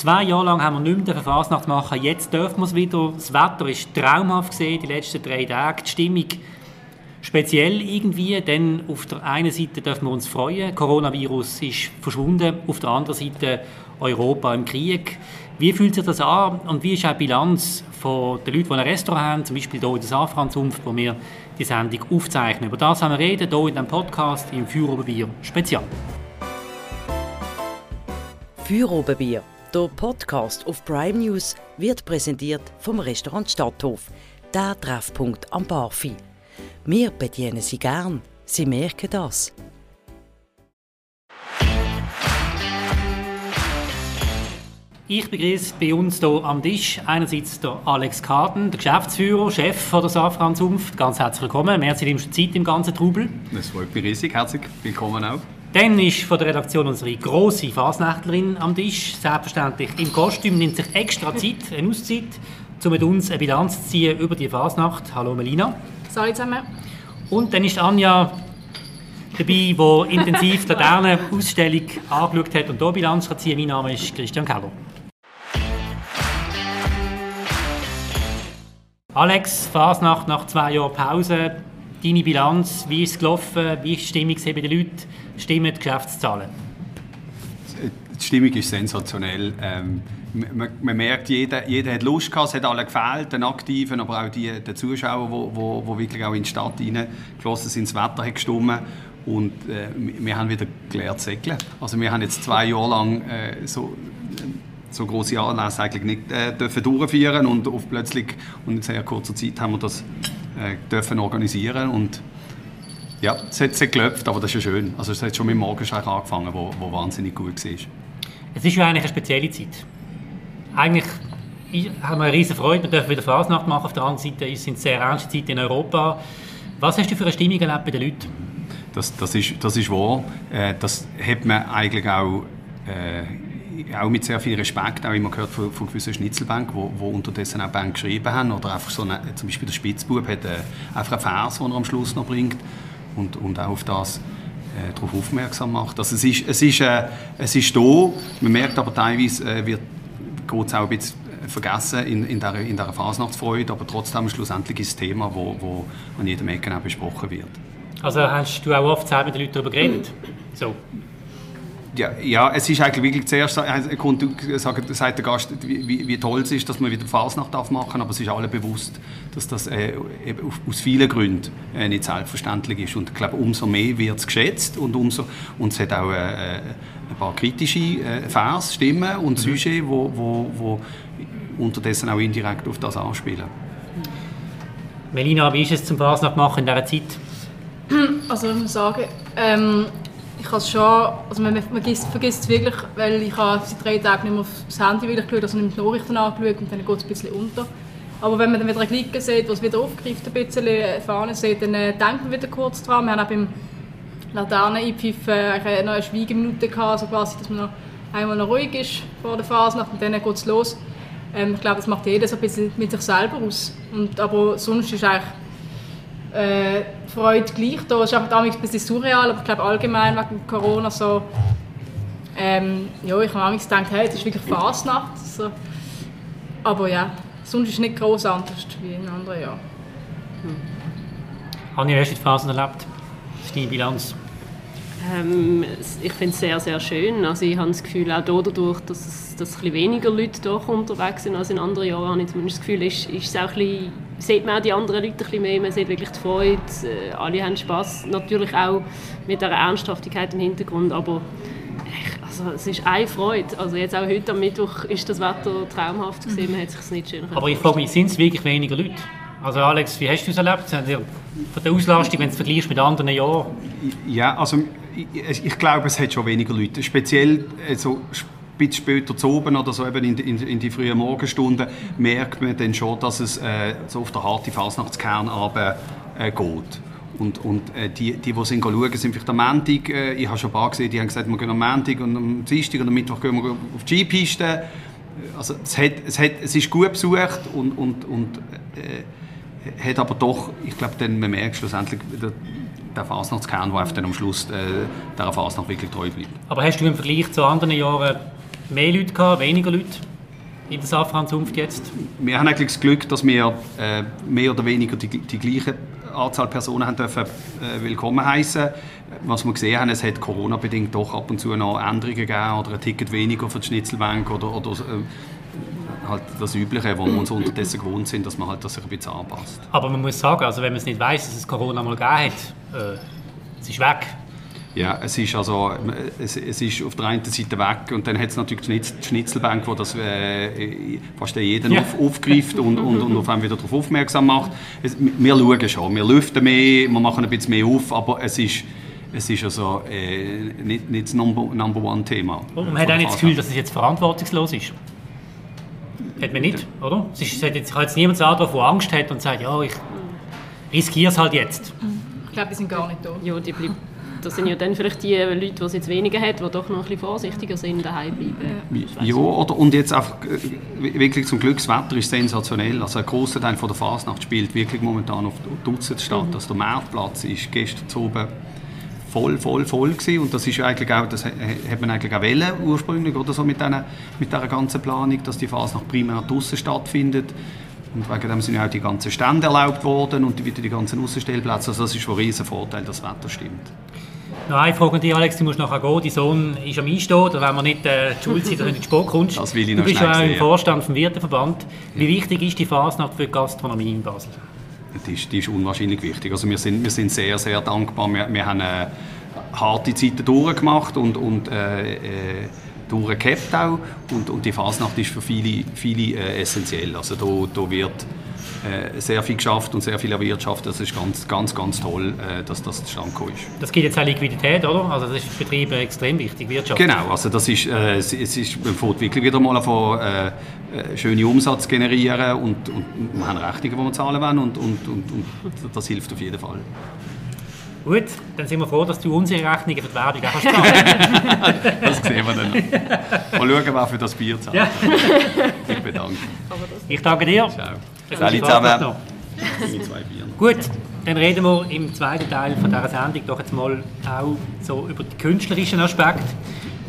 Zwei Jahre lang haben wir nicht mehr Fasnacht machen. Jetzt dürfen wir es wieder. Das Wetter ist traumhaft gesehen, die letzten drei Tage. Die Stimmung speziell irgendwie, denn auf der einen Seite dürfen wir uns freuen, Coronavirus ist verschwunden, auf der anderen Seite Europa im Krieg. Wie fühlt sich das an und wie ist auch die Bilanz von den Leuten, die ein Restaurant haben, zum Beispiel hier in der Safranzunft, wo wir die Sendung aufzeichnen. Über das haben wir reden hier in diesem Podcast im Feuerobenbier Spezial. Feuerobenbier, der Podcast auf Prime News, wird präsentiert vom Restaurant Stadthof, der Treffpunkt am Barfi. Wir bedienen Sie gern, Sie merken das. Ich begrüße bei uns hier am Tisch einerseits der Alex Kaden, der Geschäftsführer, Chef von der Safran Zunft. Ganz herzlich willkommen. Merci, nimmst Zeit im ganzen Trubel. Das freut mich riesig. Herzlich willkommen auch. Dann ist von der Redaktion unsere grosse Fasnächtlerin am Tisch. Selbstverständlich im Kostüm, nimmt sich extra Zeit, eine Auszeit, um mit uns eine Bilanz zu ziehen über die Fasnacht. Hallo Melina. Hallo zusammen. Und dann ist Anja dabei, die intensiv die Laterne-Ausstellung angeschaut hat und hier Bilanz kann ziehen. Mein Name ist Christian Keller. Alex, Fasnacht nach zwei Jahren Pause, deine Bilanz, wie ist es gelaufen, wie ist die Stimmung bei den Leuten, stimmen die Geschäftszahlen? Die Stimmung ist sensationell. Ähm, man, man, merkt, jeder, jeder hat Lust gehabt, es hat alle gefehlt, den Aktiven, aber auch die, den Zuschauern, die wo, wo, wo wirklich auch in die Stadt reingelassen sind, das Wetter hat gestimmt. Und äh, wir haben wieder gelernt segeln. Also wir haben jetzt zwei Jahre lang äh, so so große Anlässe eigentlich nicht äh, dürfen durchführen und auf plötzlich und in sehr kurzer Zeit haben wir das äh, dürfen organisieren und ja, es hat, es hat geklopft, aber das ist ja schön. Also es hat schon mit dem Morgenschein angefangen, wo, wo wahnsinnig gut war. Es ist ja eigentlich eine spezielle Zeit. Eigentlich haben wir eine riesige Freude, wir dürfen wieder Fasnacht machen. Auf der anderen Seite sind es sehr ernste Zeiten in Europa. Was hast du für eine Stimmung erlebt bei den Leuten? Das, das, ist, das ist wahr. Äh, das hat man eigentlich auch äh, auch mit sehr viel Respekt, auch immer gehört von, von gewissen Schnitzelbanken, wo, wo unterdessen auch Bank geschrieben haben, oder einfach so eine, zum Beispiel der Spitzbub hat äh, einfach einen Vers, den er am Schluss noch bringt und, und auch auf das äh, darauf aufmerksam macht. Also es ist, es ist, äh, es ist da, man merkt aber teilweise, äh, wird es auch ein bisschen vergessen in, in, dieser, in dieser Fasnachtsfreude, aber trotzdem ein schlussendliches Thema, wo, wo an jedem Ecken auch besprochen wird. Also hast du auch oft mit den Leuten darüber geredet? So. Ja, ja, es ist eigentlich wirklich zuerst, äh, kommt, sagt, sagt der Gast, wie, wie, toll es ist, dass man wieder Fasnacht darf machen, aber es ist allen bewusst, dass das äh, aus vielen Gründen äh, nicht selbstverständlich ist. Und ich glaube, umso mehr wird es geschätzt und, umso, und es hat auch äh, ein paar kritische äh, Vers, Stimmen und mhm. Sujets, wo, wo, wo unterdessen auch indirekt auf das anspielen. Melina, wie ist es zum Fasnacht machen in dieser Zeit? Also ich muss sagen, ähm, ich habe schon, also man, man vergisst, es wirklich, weil ich habe seit drei Tagen nicht mehr aufs Handy wirklich geschaut, also nicht mehr die Nachrichten angeschaut und dann geht es ein bisschen unter. Aber wenn man dann wieder eine Clique sieht, was wieder aufgreift, ein bisschen äh, vorne sieht, dann äh, denkt man wieder kurz dran. Wir haben auch beim Laternen-Einpfiffen äh, noch eine Schweigeminute gehabt, also quasi, dass man noch einmal noch ruhig ist vor der Phase, und dann geht es los. Ähm, ich glaube, das macht jeder so ein bisschen mit sich selber aus. Und, aber sonst ist eigentlich äh, Freude gleich da. Es ist einfach ein bisschen surreal, aber ich glaube allgemein wegen Corona so. Ähm, ja, ich habe gedacht, hey, es ist wirklich Fastnacht. So. Aber ja, sonst ist es nicht groß anders wie in anderen Jahren. Hm. Anja, wie hast du die Phasen erlebt? Was ist deine Bilanz? Ähm, ich finde es sehr, sehr schön. Also ich habe das Gefühl, auch dadurch, dass, es, dass ein weniger Leute doch unterwegs sind als in anderen Jahren, habe ich zumindest das Gefühl, ist, ist es auch ein bisschen, sieht man auch die anderen Leute ein bisschen mehr, man sieht wirklich die Freude, äh, alle haben Spass. Natürlich auch mit einer Ernsthaftigkeit im Hintergrund, aber ich, also es ist eine Freude. Also jetzt auch heute am Mittwoch ist das Wetter traumhaft gesehen, man hat sich nicht schön Aber ich frage mich, sind es wirklich weniger Leute? Also Alex, wie hast du es erlebt? Von der Auslastung, wenn du es vergleichst mit anderen Jahren? Ja, also ich, ich glaube, es hat schon weniger Leute. Speziell also, bisschen später zu oben oder so eben in, in, in, die frühen Morgenstunden merkt man dann schon, dass es äh, so auf der harte Fasnachtskern äh, geht. Und, und äh, die, die, die sind schauen, sind vielleicht am Montag, äh, ich habe schon ein paar gesehen, die haben gesagt, wir gehen am Montag und am Dienstag und am Mittwoch gehen wir auf die Skipiste. Also es, hat, es, hat, es ist gut besucht und, und, und äh, hat aber doch, ich glaube, dann man merkt schlussendlich, der, der Fasnachtskern, der am Schluss äh, dieser Fasnacht wirklich treu bleibt. Aber hast du im Vergleich zu anderen Jahren mehr Leute gehabt, weniger Leute in der Safran-Zunft jetzt? Wir haben eigentlich das Glück, dass wir äh, mehr oder weniger die, die gleiche Anzahl Personen haben dürfen, äh, willkommen heißen. Was wir gesehen haben, es hat Corona-bedingt doch ab und zu noch Änderungen gegeben oder ein Ticket weniger für die Schnitzelbank oder, oder äh, halt das Übliche, wo wir uns unterdessen gewohnt sind, dass man halt das sich ein bisschen anpasst. Aber man muss sagen, also wenn man es nicht weiß, dass es Corona mal gegeben hat, äh, es ist weg. Ja, es ist also es, es, ist auf der einen Seite weg und dann hat es natürlich die Schnitzelbank, wo das äh, fast jeden ja. auf, aufgreift und, und, und auf einen wieder darauf aufmerksam macht. Es, wir schauen schon, wir lüften mehr, wir machen ein bisschen mehr auf, aber es ist es ist also äh, nicht, nicht das Number, Number One Thema. Und man hat auch nicht das Gefühl, dass es jetzt verantwortungslos ist. Hat man nicht, oder? Es ist, hat jetzt, kann jetzt niemand sagen, der Angst hat und sagt, ja, ich riskiere es halt jetzt. Ich glaube, die sind gar nicht da. Ja, die bleiben das sind ja dann vielleicht die Leute, die es jetzt weniger haben, die doch noch ein bisschen vorsichtiger sind, daheim bleiben. Ja, oder, und jetzt einfach, äh, wirklich zum Glück, das Wetter ist sensationell. Also ein grosser Teil von der Fasnacht spielt wirklich momentan auf Dutzend statt. Mhm. Also der Marktplatz ist gestern oben voll, voll, voll gewesen. Und das ist eigentlich auch, das hat man eigentlich auch wollen, ursprünglich, oder so mit, diesen, mit dieser ganzen Planung, dass die Fasnacht primär draußen stattfindet. Und wegen dem sind ja auch die ganzen Stände erlaubt worden und wieder die ganzen Ausstellplätze. Also das ist ein riesen Vorteil, dass das Wetter stimmt. Noch eine Frage an dich, Alex, du musst nachher gehen. Dein Sohn ist am Einstehen, da wenn man nicht äh, die Schulzeit oder in die Sport kommst. Das will ich noch Du bist ja auch im Vorstand vom Wirteverband. Wie wichtig ist die Fasnacht für die Gastronomie in Basel? Die ist, die ist unwahrscheinlich wichtig. Also wir, sind, wir sind sehr, sehr dankbar. Wir, wir haben äh, harte Zeiten durchgemacht und, und äh, äh durchgehabt auch. Und, und die Fasnacht ist für viele, viele äh, essentiell. Also da, da wird äh, sehr viel geschafft und sehr viel erwirtschaftet. Das ist ganz, ganz, ganz toll, äh, dass das zustande gekommen ist. Das gibt jetzt auch Liquidität, oder? Also das ist für Betriebe extrem wichtig, Wirtschaft. Genau, also das ist, äh, es, es ist, man fängt wirklich wieder mal von äh, äh, schönen Umsatz generieren und, und, wir haben Rechnungen, die wir zahlen wollen und, und, und, und das hilft auf jeden Fall. Gut, dann sind wir froh, dass du unsere Rechnungen für die Werbung auch hast Das sehen wir dann noch. Mal schauen, wer für das Bier zahlt. Ja. Ich bedanke mich. Ich danke dir. Ciao. Salut zusammen. Gut, dann reden wir im zweiten Teil von dieser Sendung doch jetzt mal auch so über den künstlerischen Aspekt.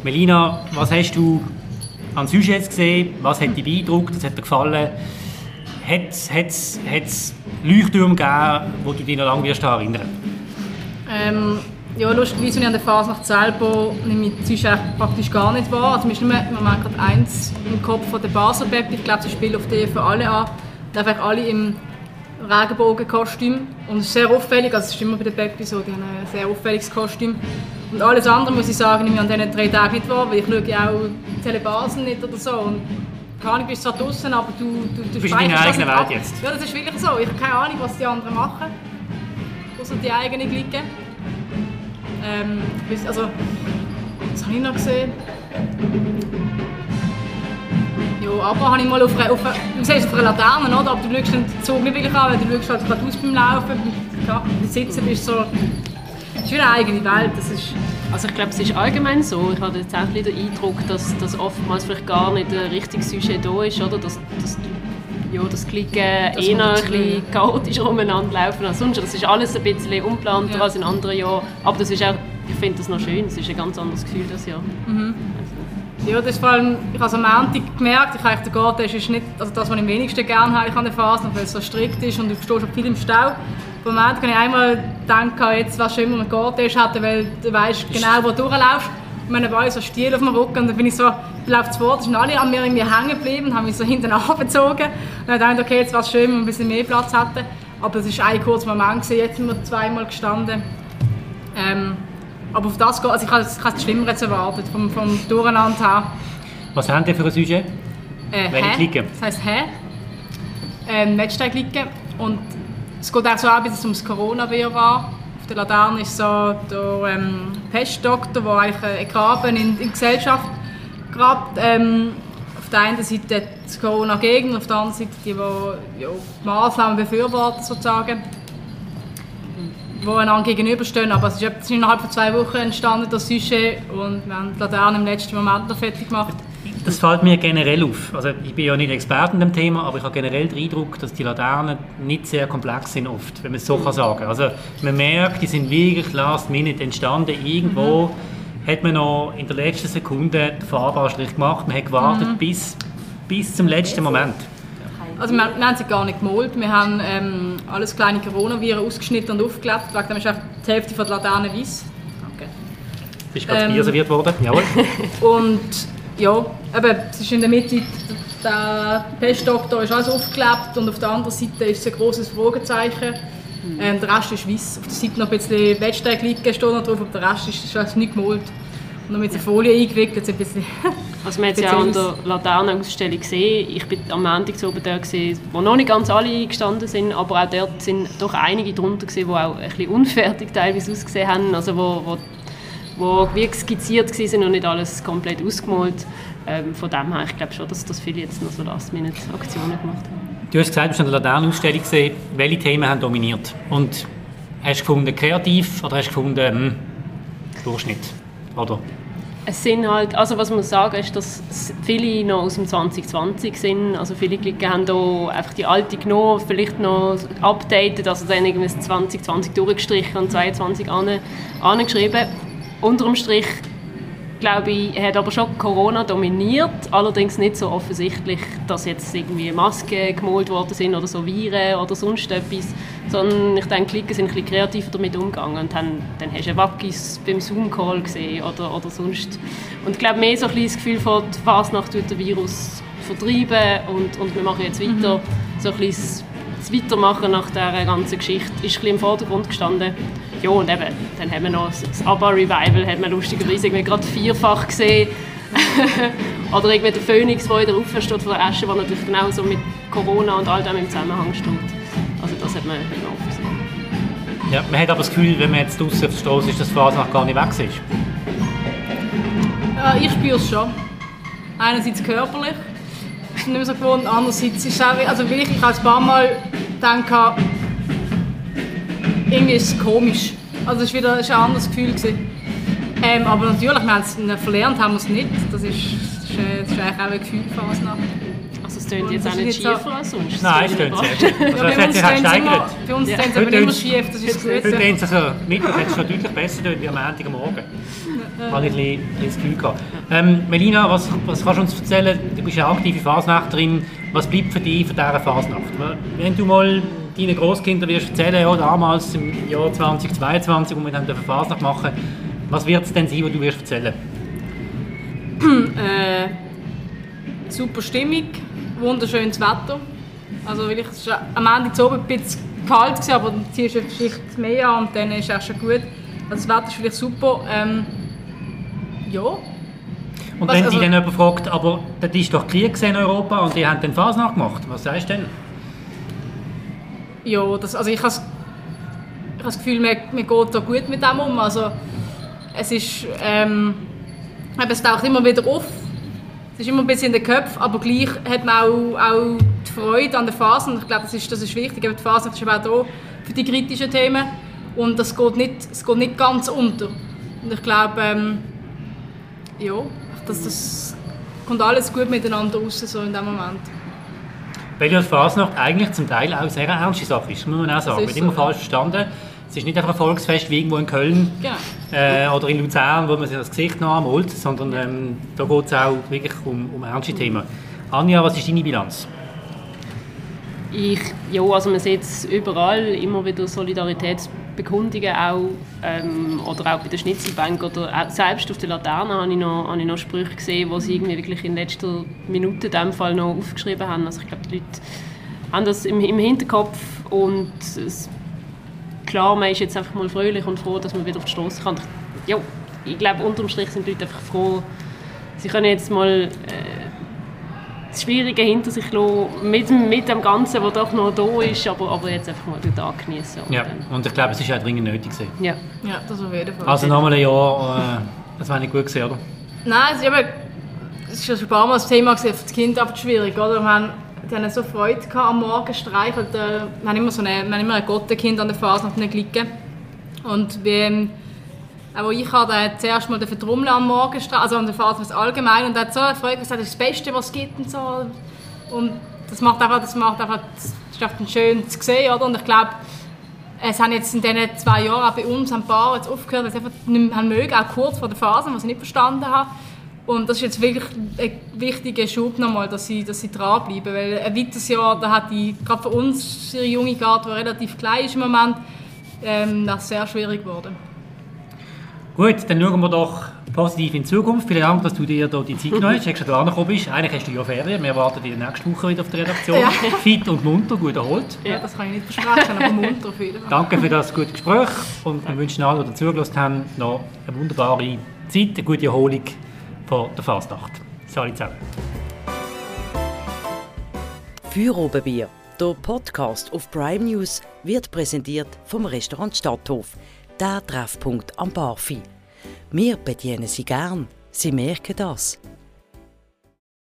Melina, was hast du an Sujets gesehen? Was hat dich beeindruckt? Was hat dir gefallen? Hat es Leuchttürme gegeben, wo du dich noch lange wirst erinnern ähm, ja, lustigerweise, ich an der Fasnacht selber nehme ich Sujets praktisch gar nicht wahr. Also, mir ist nur, man merkt gerade eins im Kopf von der Basel Ich glaube, sie spielt auf die für alle an einfach alle im Regenbogenkostüm. Und es ist sehr auffällig, also es ist immer bei den Peppi so, die haben ein sehr auffälliges Kostüm. Und alles andere muss ich sagen, nehme ich an diesen drei Tagen nicht wahr, weil ich schaue ja auch Telebasen nicht oder so. Und keine Ahnung, du bist zwar draußen, aber du, du, du, du bist in deiner eigenen Welt jetzt. Ja, das ist wirklich so. Ich habe keine Ahnung, was die anderen machen. Außer die eigene Clique. Ähm, also, was habe ich noch gesehen? Ja, aber habe ich mal auf, einer, auf, du siehst auf einer Laterne, oder? aber du schaust den Zug nicht wirklich an, weil du schaust halt gerade aus beim Laufen, ja, Sitzen bist so... Es ist wie eine eigene Welt, das ist... Also ich glaube, es ist allgemein so. Ich habe jetzt auch den Eindruck, dass, dass oftmals vielleicht gar nicht ein richtiges Sujet da ist, oder? Dass, dass ja, das Klicken eher ein bisschen chaotisch rumeinander laufen als sonst. Das ist alles ein bisschen unplanter ja. als in anderen Jahren. Aber das ist auch, ich finde das noch schön, es ist ein ganz anderes Gefühl das Jahr. Mhm. Ja, das vor allem, ich habe am Montag gemerkt, ich habe den Garten ist nicht also das, was ich am wenigsten gerne habe an der Phase, weil es so strikt ist und du stehst auch viel im Stau. Am Montag habe ich einmal gedacht, jetzt wäre schön, wenn man einen Garten hatte, weil du weißt genau, wo du durchlaufst. Und dann habe ich so Stiel auf dem Rücken und dann bin ich so, läuft vor, sind alle an mir irgendwie hängen geblieben und haben mich so hinten abgezogen. Und dann dachte ich, okay, jetzt wäre es schön, wenn wir ein bisschen mehr Platz hätten. Aber es war ein kurzer Moment, gewesen. jetzt sind wir zweimal gestanden. Ähm, aber auf das geht, also ich habe es schlimmer jetzt erwartet, vom, vom Durcheinander her. Was haben die für ein Sujet? Äh, Welche Clique? Das heisst «Hä?» ähm, Netzsteig-Clique. Und es geht auch so an, bis es ums Corona-Virus Auf der Laterne ist so der ähm, Pestdoktor, der eigentlich einen Graben in, in die Gesellschaft grabt. Ähm, auf der einen Seite die Corona-Gegner, auf der anderen Seite die, die ja, Maßnahmen befürworten sozusagen die einander gegenüberstehen. Aber es ist innerhalb von zwei Wochen entstanden, das Sujet, und wir haben die Laterne im letzten Moment noch fertig gemacht. Das fällt mir generell auf. Also ich bin ja nicht Experte in dem Thema, aber ich habe generell den Eindruck, dass die Laternen nicht sehr komplex sind oft, wenn man es so kann sagen. Also man merkt, die sind wirklich last minute entstanden irgendwo. Mhm hat man noch in der letzten Sekunde den Farbanstrich gemacht. Man hat gewartet Mhm. bis, bis zum letzten Moment. Also wir, wir haben sie gar nicht gemalt. Wir haben ähm, alles kleine Coronaviren ausgeschnitten und aufgeklebt. Wegen dem ist auch die Hälfte von der Laterne weiß. Danke. Ist gerade Ähm. Bier serviert worden? Jawohl. Und ja, eben, es ist in der Mitte, der Pestdoktor ist alles aufgeklebt und auf der anderen Seite ist ein großes Fragezeichen. Ähm, der Rest ist weiß. Auf der Seite noch ein bisschen Wettsteig liegen steht noch drauf, aber der Rest ist, ist alles nicht gemalt. Und noch mit der Folie eingewickelt, ein bisschen. Also man es ja an der Laternenausstellung gesehen. Ich bin am Montag so oben da gesehen, wo noch nicht ganz alle eingestanden sind, aber auch dort sind doch einige drunter gesehen, die auch ein bisschen unfertig teilweise ausgesehen haben, also wo, wo, wo wie skizziert waren und nicht alles komplett ausgemalt. Ähm, von dem her, ich glaube schon, dass das viele jetzt noch so Last-Minute-Aktionen gemacht haben. Du hast gesagt, du hast an der Laternenausstellung gesehen, welche Themen haben dominiert. Und hast du gefunden kreativ oder hast du gefunden hm, Durchschnitt? Oder? Es sind halt, also was man sagen ist, dass viele noch aus dem 2020 sind. Also viele Klicken haben da einfach die alte genommen, vielleicht noch updated, also dann irgendwie das 2020 durchgestrichen und 22 ane- angeschrieben. Unterm Strich glaube ich, hat aber schon Corona dominiert, allerdings nicht so offensichtlich, dass jetzt irgendwie Masken gemalt worden sind oder so Viren oder sonst etwas, sondern ich denke, die Klicken sind ein bisschen kreativer damit umgegangen und haben, dann hast du Wackis beim Zoom-Call gesehen oder, oder sonst. Und ich glaube, mehr so ein bisschen das Gefühl von, die Fasnacht wird den Virus vertreiben und, und wir machen jetzt weiter. So ein bisschen das Weitermachen nach dieser ganzen Geschichte ist ein bisschen im Vordergrund gestanden. Ja, und eben, dann haben wir noch das ABBA-Revival, hat man lustigerweise irgendwie gerade vierfach gesehen. Oder irgendwie der Phoenix, der wieder aufersteht von der Asche, der natürlich genau so mit Corona und all dem im Zusammenhang steht. Also das hat man, man oft gesehen. Ja, man hat aber das Gefühl, wenn man jetzt draußen auf der Straße ist, dass die Fasnacht gar nicht weg ist. Ja, ich spüre es schon. Einerseits körperlich, ich bin nicht mehr so gewohnt, andererseits ist es auch, also wirklich, ich habe ein paar Mal gedacht, irgendwie ist es komisch. Also es war wieder es ist ein anderes Gefühl. Gewesen. Ähm, aber natürlich, wir haben es verlernt, haben wir es nicht. Das ist, das ist, äh, das ist eigentlich auch eine Gefühlphase nachher. Also es tönt jetzt das auch nicht schiefer als sonst. Nein, es tönt sehr gut. Also, Ja, es bei uns sich halt tönt's immer, bei uns Ja. Heute aber immer schief, das ist das Heute also, Mittwoch hat es schon deutlich besser tönt wie am Montag am Morgen. Habe ich ein bisschen- ein bisschen das Gefühl gehabt. Ähm, Melina, was, was kannst du uns erzählen? Du bist eine aktive Fasnachterin. Was bleibt für dich von dieser Fasnacht? Wenn du mal deinen Großkindern wirst erzählen, ja, damals im Jahr 2022, wo wir dann dürfen Fasnacht machen was wird es denn sein, was du wirst erzählen? Äh, super Stimmung, wunderschönes Wetter. Also wirklich, es war am Ende zu oben ein bisschen kalt, gewesen, aber dann ziehst du eine Schicht mehr an und dann ist es auch schon gut. Also das Wetter ist vielleicht super. Ähm, ja, Und Was, wenn dich also- dann jemand fragt, aber das ist doch Krieg in Europa und die haben dann Fasnacht gemacht, was sagst du denn? Ja das, also ich habe das, Gefühl, mir, mir geht da gut mit dem um. Also es ist, ähm, es taucht immer wieder auf. Es ist immer ein bisschen in den Köpfen, aber gleich hat man auch, auch die Freude an der Phase. Und ich glaube, das ist, das ist wichtig. Eben Die Phase ist auch da für die kritischen Themen. Und das geht nicht, es geht nicht ganz unter. Und ich glaube, ähm, ja, das, das kommt alles gut miteinander raus so in dem Moment. Weil ja die Fasnacht eigentlich zum Teil auch eine sehr ernste Sache ist, muss man auch sagen. Wird so, immer falsch verstanden. Es ist nicht einfach ein Volksfest wie irgendwo in Köln Genau. äh, oder in Luzern, wo man sich das Gesicht noch anmalt, sondern ähm, da geht es auch wirklich um, um ernste Themen. Anja, was ist deine Bilanz? Ich, ja, also man sieht es überall, immer wieder Solidaritätsbekundungen auch, ähm, oder auch bei der Schnitzelbank oder auch selbst auf der Laterne habe ich noch, habe ich noch Sprüche gesehen, wo sie irgendwie wirklich in letzter Minute in dem Fall noch aufgeschrieben haben. Also ich glaube, die Leute haben das im, im Hinterkopf und es, klar, man ist jetzt einfach mal fröhlich und froh, dass man wieder auf die Straße kann. Ja, ich glaube, unterm Strich sind die Leute einfach froh, sie können jetzt mal äh, das Schwierige hinter sich lassen, mit, dem- mit dem Ganzen, was doch noch da ist, aber, aber jetzt einfach mal den Tag genießen. Ja, und ich glaube, es ist auch dringend nötig. Gewesen. ja. Ja, das auf jeden Fall. Also nochmal ein Jahr, äh, das war nicht gut gewesen, oder? Nein, es ist, eben, es ist schon ein paar Mal das Thema gewesen, für das Kind aber schwierig, oder? Wir haben, die haben so Freude gehabt am Morgen streichelt. Äh, wir haben immer so eine, wir haben immer ein Gottenkind an der Phase nach nicht liegen. Und wie, auch wo ich hatte, der hat zuerst mal den Trommeln am Morgen also an der Phase allgemein und hat so eine Freude gesagt, das ist das Beste, was es gibt und so. Und das macht einfach, das macht einfach, das ist einfach schön zu sehen, oder? Und ich glaube, Es haben jetzt in diesen zwei Jahren auch bei uns ein paar jetzt aufgehört, weil sie einfach nicht mehr mögen, auch kurz vor der Phase, was ich nicht verstanden habe. Und das ist jetzt wirklich ein wichtiger Schub nochmal, dass sie, dass sie dranbleiben. Weil ein weiteres Jahr, da hat die, gerade für uns, ihre junge Garde, die relativ klein ist im Moment, ähm, das sehr schwierig geworden. Gut, dann schauen wir doch positiv in die Zukunft. Vielen Dank, dass du dir hier die Zeit genommen hast, extra da angekommen bist. Eigentlich hast du ja Ferien. Wir warten dich nächste Woche wieder auf die Redaktion. Ja. Fit und munter, gut erholt. Ja, das kann ich nicht versprechen, aber munter auf jeden Fall. Danke für das gute Gespräch und wir wünschen allen, die zugelassen haben, noch eine wunderbare Zeit, eine gute Erholung von der Fastnacht. Salut zusammen. Feuerobenbier, der Podcast auf Prime News, wird präsentiert vom Restaurant Stadthof, der Treffpunkt am Barfi. Wir bedienen Sie gern, Sie merken das.